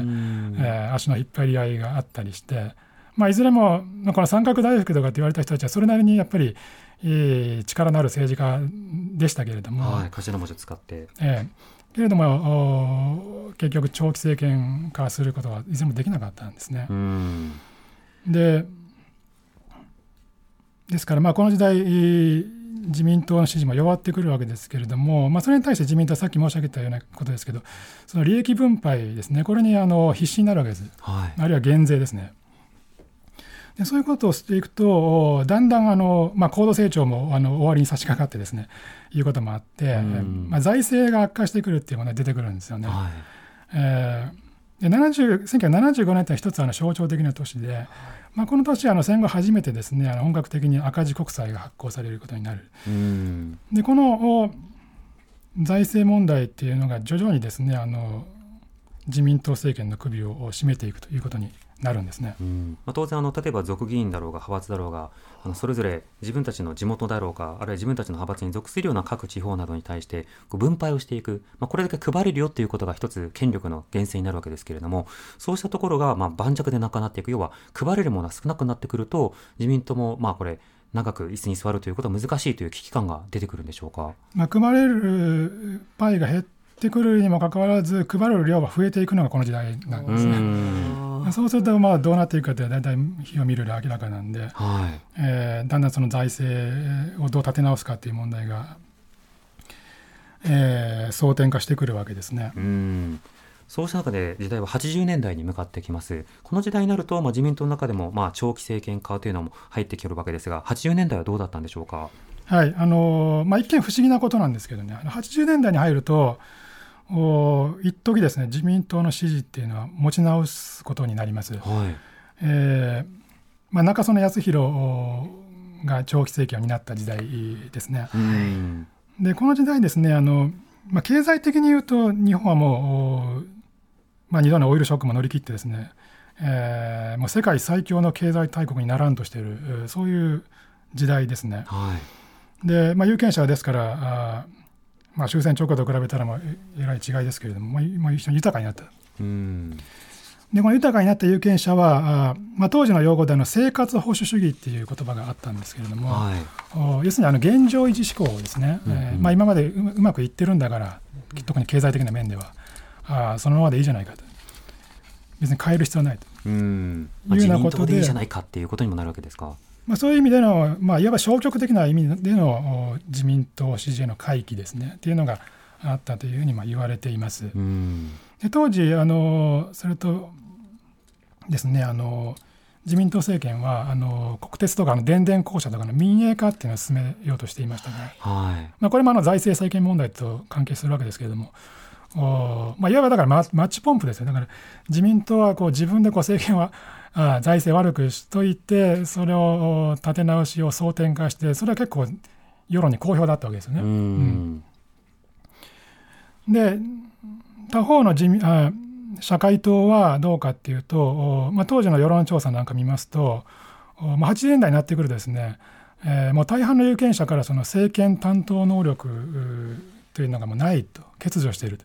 えー、足の引っ張り合いがあったりして。まあ、いずれもこの三角大福とかって言われた人たちはそれなりにやっぱり、えー、力のある政治家でしたけれども、はい、頭文字を使って、えー、けれども結局長期政権化することはいずれもできなかったんですね。でですからまあこの時代自民党の支持も弱ってくるわけですけれども、まあ、それに対して自民党はさっき申し上げたようなことですけどその利益分配ですねこれにあの必死になるわけです、はい、あるいは減税ですね。でそういうことをしていくとだんだんあの、まあ、高度成長もあの終わりに差し掛かってですねいうこともあって、まあ、財政が悪化してくるっていうものが出てくるんですよね。はいえー、で70 1975年って一つあの象徴的な年で、まあ、この年あの戦後初めてですねあの本格的に赤字国債が発行されることになる。でこの財政問題っていうのが徐々にですねあの自民党政権の首を絞めていくということになるんですね、うん。まあ、当然あの、例えば族議員だろうが派閥だろうが、あのそれぞれ自分たちの地元だろうか、あるいは自分たちの派閥に属するような各地方などに対して分配をしていく、まあ、これだけ配れるよということが一つ権力の源泉になるわけですけれども、そうしたところがまあ盤石でなくなっていく、要は配れるものが少なくなってくると、自民党もまあこれ、長く椅子に座るということは難しいという危機感が出てくるんでしょうか？まあ、配れるパイが減ってくるにもかかわらず、配る量が増えていくのがこの時代なんですね。そうするとまあどうなっていくかって大体日を見るより明らかなんで、はいえー、だんだんその財政をどう立て直すかっていう問題が、えー、争点化してくるわけですね。うんそうした中で時代は80年代に向かってきます。この時代になると、まあ、自民党の中でも、まあ、長期政権化というのも入ってきるわけですが、80年代はどうだったんでしょうか？はいあのまあ、一見不思議なことなんですけどね、80年代に入ると、一時ですね自民党の支持っていうのは持ち直すことになります。はいえーまあ、中曽根康弘が長期政権を担った時代ですね。でこの時代ですねあの、まあ、経済的に言うと日本はもう、まあ、2度のオイルショックも乗り切ってですね、えー、もう世界最強の経済大国にならんとしているそういう時代ですね。はい、で、まあ、有権者はですからあまあ、終戦直後と比べたらまあえらい違いですけれども、まあ、一緒に豊かになった。うんでこの豊かになった有権者はあ、まあ、当時の用語での生活保守主義っていう言葉があったんですけれども、はい、要するにあの現状維持志向ですね、うんうん、えー、まあ、今までうまくいってるんだから特に経済的な面ではあそのままでいいじゃないかと別に変える必要はないと。うんいうようなことでいいじゃないかっていうことにもなるわけですか。まあ、そういう意味での、まあ、いわば消極的な意味での自民党支持への回帰ですねっていうのがあったというふうにまあ言われています。で当時あのそれとですねあの自民党政権はあの国鉄とかの電電公社とかの民営化っていうのを進めようとしていましたね。はいまあ、これもあの財政再建問題と関係するわけですけれども。おまあ、いわばだからマッチポンプですよだから自民党はこう自分でこう政権はあ財政悪くしといてそれを立て直しを争点化してそれは結構世論に好評だったわけですよね。うん、で他方の自民あ社会党はどうかっていうと、まあ、当時の世論調査なんか見ますと、まあ、80年代になってくるですね、えー、もう大半の有権者からその政権担当能力というのがもうないと欠如していると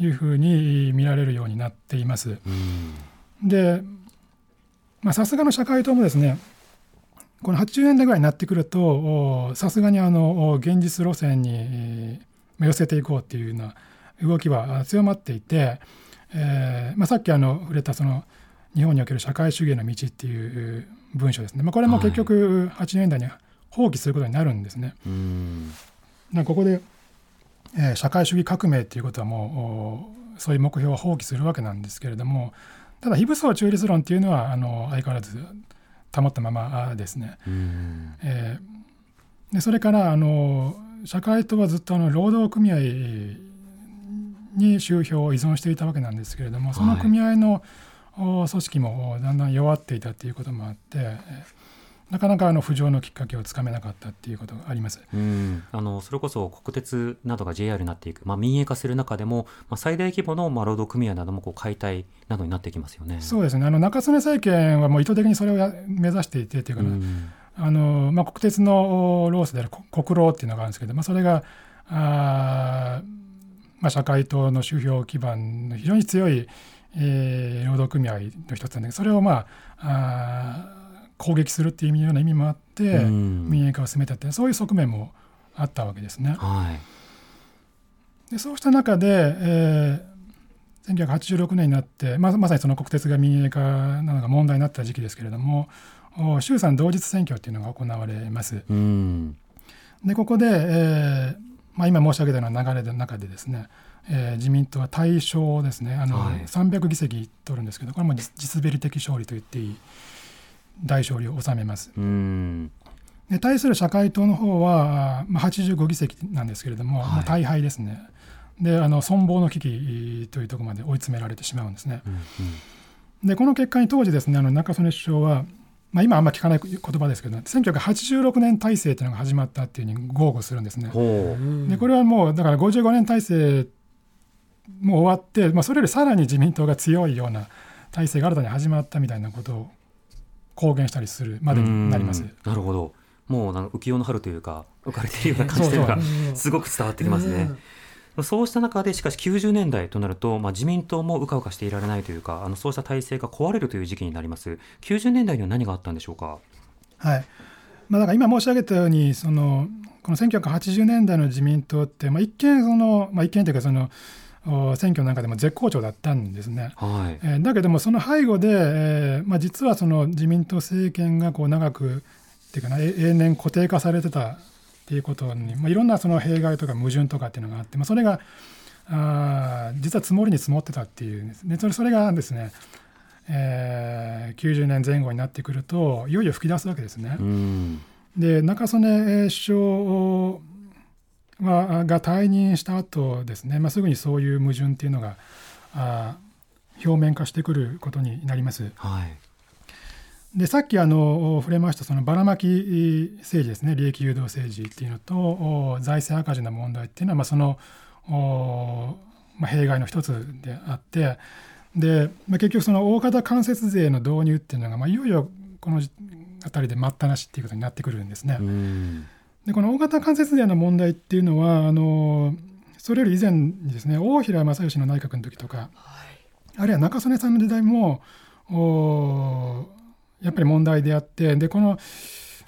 いうふうに見られるようになっています。でさすがの社会党もですねこの80年代ぐらいになってくるとさすがにあの現実路線に寄せていこうっていうような動きは強まっていて、えーまあ、さっきあの触れたその日本における社会主義への道っていう文章ですね、まあ、これも結局80年代に放棄することになるんですね。はい、ここで、えー、社会主義革命っていうことはもうそういう目標を放棄するわけなんですけれどもただ非武装中立論っていうのはあの相変わらず保ったままですね。えー、でそれからあの社会党はずっとあの労働組合に収票を依存していたわけなんですけれどもその組合の組織もだんだん弱っていたということもあって。なかなかあの浮上のきっかけをつかめなかったっていうことがあります。うん。あのそれこそ国鉄などが JR になっていく、まあ、民営化する中でも、まあ、最大規模のまあ労働組合などもこう解体などになってきますよね。そうですね。あの中曽根政権はもう意図的にそれを目指していてというか、あのまあ、国鉄のロースである国労っていうのがあるんですけど、まあ、それがあまあ、社会党の収票基盤の非常に強い、えー、労働組合の一つなんでそれを、まあ、あ攻撃するっていうような意味もあって、民営化を進めたってそういう側面もあったわけですね。はい、でそうした中で、えー、1986年になって、まあ、まさにその国鉄が民営化などが問題になった時期ですけれども衆参同日選挙っていうのが行われます。でここで、えーまあ、今申し上げたような流れの中でですね、えー、自民党は大勝ですね。あの、はい、300議席取るんですけどこれも地滑り的勝利と言っていい大勝利を収めます。で対する社会党の方は、まあ、85議席なんですけれども、はい、大敗ですね。であの存亡の危機というところまで追い詰められてしまうんですね。うんうん、でこの結果に当時ですねあの中曽根首相はまあ、今あんまり聞かない言葉ですけど1986年体制というのが始まったっていうふうに豪語するんですね。でこれはもうだから55年体制も終わって、まあ、それよりさらに自民党が強いような体制が新たに始まったみたいなことを公言したりするまでになります。なるほどもうなんか浮世の春というか浮かれているような感じというか すごく伝わってきますね。そうした中でしかし90年代となると、まあ、自民党もうかうかしていられないというかあのそうした体制が壊れるという時期になります90年代には何があったんでしょうか？はいまあ、だから今申し上げたようにそのこの1980年代の自民党って、まあ、一見その、まあ、一見というかその選挙なんかでも絶好調だったんですね。はいえー、だけどもその背後で、えーまあ、実はその自民党政権がこう長くっていうかな永年固定化されてたっていうことに、まあ、いろんなその弊害とか矛盾とかっていうのがあって、まあ、それがあ実は積もりに積もってたっていうですねそれそれがですね、えー、90年前後になってくるといよいよ吹き出すわけですね。で中曽根首相はが退任した後ですね、まあ、すぐにそういう矛盾っていうのがあ表面化してくることになります。はいでさっきあの触れましたそのばらまき政治ですね利益誘導政治っていうのと財政赤字の問題っていうのはまあそのまあ、弊害の一つであってで、まあ、結局その大型間接税の導入っていうのが、まあ、いよいよこの辺りで待ったなしっていうことになってくるんですね。でこの大型間接税の問題っていうのはあのそれより以前にですね大平正義の内閣の時とか、あるいは中曽根さんの時代もやっぱり問題であってでこの、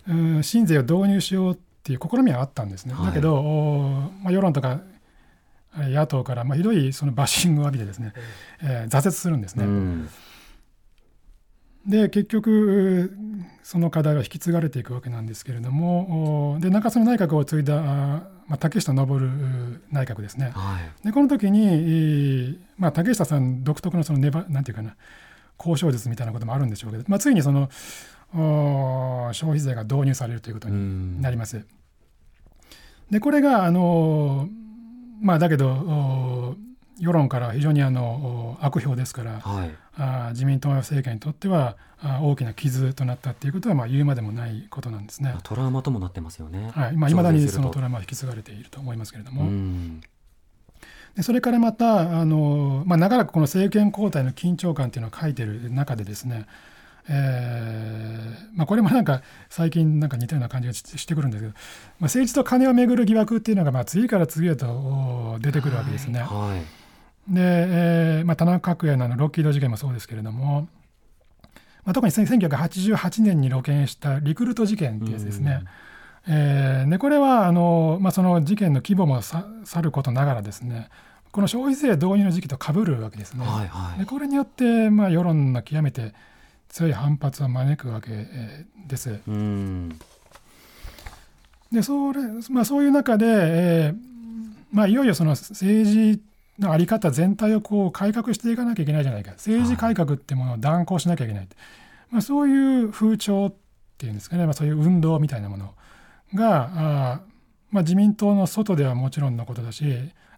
うん、新税を導入しようっていう試みはあったんですね。はい、だけど、まあ、世論とか野党からまあひどいそのバッシングを浴びてですね、えー、挫折するんですね。うんで結局その課題は引き継がれていくわけなんですけれどもで中曽根内閣を継いだ、まあ、竹下登内閣ですね、はい、でこの時に、まあ、竹下さん独特のそのねばなんていうかな交渉術みたいなこともあるんでしょうけど、まあ、ついにその消費税が導入されるということになります。でこれがあのまあだけど世論から非常にあの悪評ですから、はい、あ自民党政権にとってはあ大きな傷となったということはまあ言うまでもないことなんですね。トラウマともなってますよね。はい、まあ、未だにそのトラウマは引き継がれていると思いますけれども。でそれからまたあの、まあ、長らくこの政権交代の緊張感というのを書いてる中でですね、えーまあ、これもなんか最近なんか似たような感じがしてくるんですけど、まあ、政治と金をめぐる疑惑っていうのがまあ次から次へと出てくるわけですね。はいはいで、えーまあ、田中角栄のロッキード事件もそうですけれども、まあ、特に1988年に露見したリクルート事件っていうやつですね。うん、えー、でこれはあの、まあ、その事件の規模もさることながらですねこの消費税導入の時期とかぶるわけですね。はいはい、でこれによって、まあ、世論の極めて強い反発を招くわけです。うん、でそれ、まあ、そういう中で、えーまあ、いよいよその政治の在り方全体をこう改革していかなきゃいけないじゃないか。政治改革ってものを断行しなきゃいけない、まあ、そういう風潮っていうんですかね、まあ、そういう運動みたいなものがあ、まあ、自民党の外ではもちろんのことだし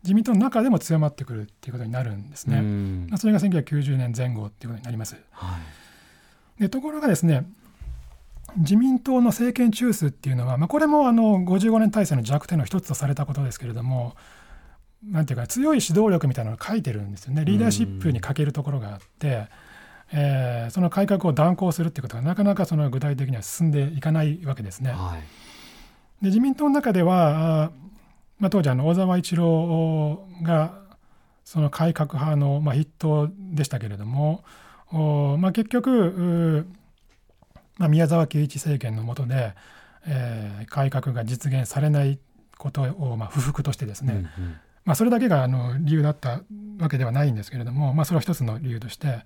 自民党の中でも強まってくるっていうことになるんですね。まあ、それが1990年前後っていうことになります。はい、でところがですね自民党の政権中枢っていうのは、まあ、これもあの55年体制の弱点の一つとされたことですけれどもなんていうか強い指導力みたいなのを書いてるんですよね。リーダーシップに欠けるところがあって、えー、その改革を断行するっていうことがなかなかその具体的には進んでいかないわけですね。はい、で自民党の中ではまあ、当時あの小沢一郎がその改革派のまあ筆頭でしたけれども、まあ、結局、まあ、宮沢喜一政権の下で、えー、改革が実現されないことをまあ不服としてですね、うんうんまあ、それだけがあの理由だったわけではないんですけれども、まあ、それは一つの理由として、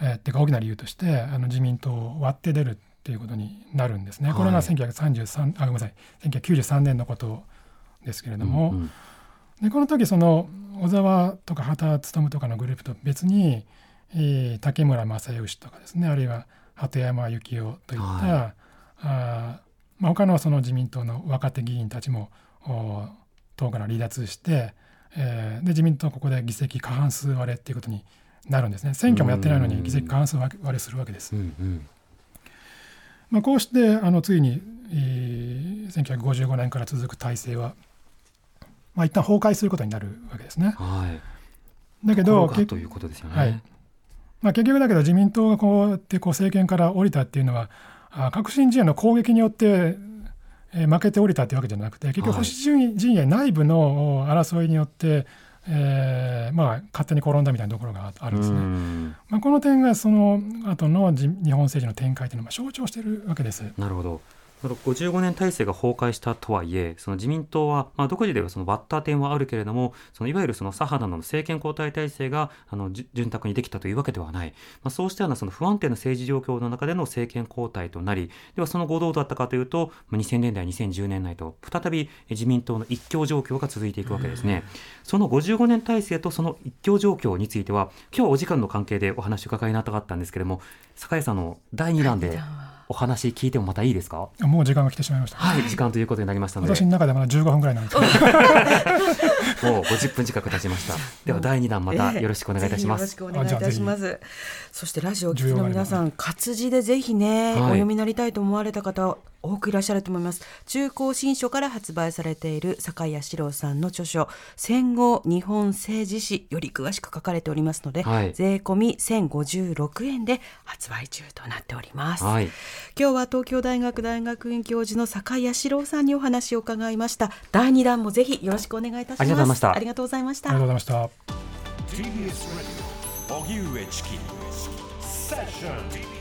えー、っていうか大きな理由としてあの自民党を割って出るっていうことになるんですね。これが1933あごめんなさい。1993年のことですけれども、うんうん、でこの時その小沢とか畑勉とかのグループと別に、えー、竹村正義とかですねあるいは鳩山幸夫といった、はい、あまあ、他のその自民党の若手議員たちも党から離脱して、えー、で自民党はここで議席過半数割れっていうことになるんですね。選挙もやってないのに議席過半数割れするわけです。うんうん、まあ、こうしてあのついに、えー、1955年から続く体制は、まあ、一旦崩壊することになるわけですね。はい、だけどということですよね、はい。まあ、結局だけど自民党がこうやってこう政権から降りたっていうのは革新陣営の攻撃によってえー、負けて降りたというわけじゃなくて結局保守陣営内部の争いによって、えーまあ、勝手に転んだみたいなところがあるんですね。まあ、この点がその後の日本政治の展開というのを象徴しているわけです。なるほどその55年体制が崩壊したとはいえ、その自民党は、まあ、独自ではその割った点はあるけれども、そのいわゆるその左派などの政権交代体制があの潤沢にできたというわけではない、まあ、そうしたようなその不安定な政治状況の中での政権交代となり、ではその後どうだったかというと、2000年代、2010年代と再び自民党の一強状況が続いていくわけですね。その55年体制とその一強状況については、今日はお時間の関係でお話を伺いなかったんですけれども、酒井さんの第2弾で。お話聞いてもまたいいですか？もう時間が来てしまいました。はい時間ということになりましたので。私の中でまだ15分ぐらいなんです もう50分近く経ちました。では第2弾またよろしくお願いいたします、えー、よろしくお願いいたします。そしてラジオを聴きの皆さん活字でぜひね、はい、お読みになりたいと思われた方多くいらっしゃると思います。中高新書から発売されている坂井八郎さんの著書戦後日本政治史より詳しく書かれておりますので、はい、税込み1056円で発売中となっております、はい、今日は東京大学大学院教授の坂井八郎さんにお話を伺いました。第2弾もぜひよろしくお願いいたします。ありがとうございました。ありがとうございました。ありがとうございました。荻上チキ。セッション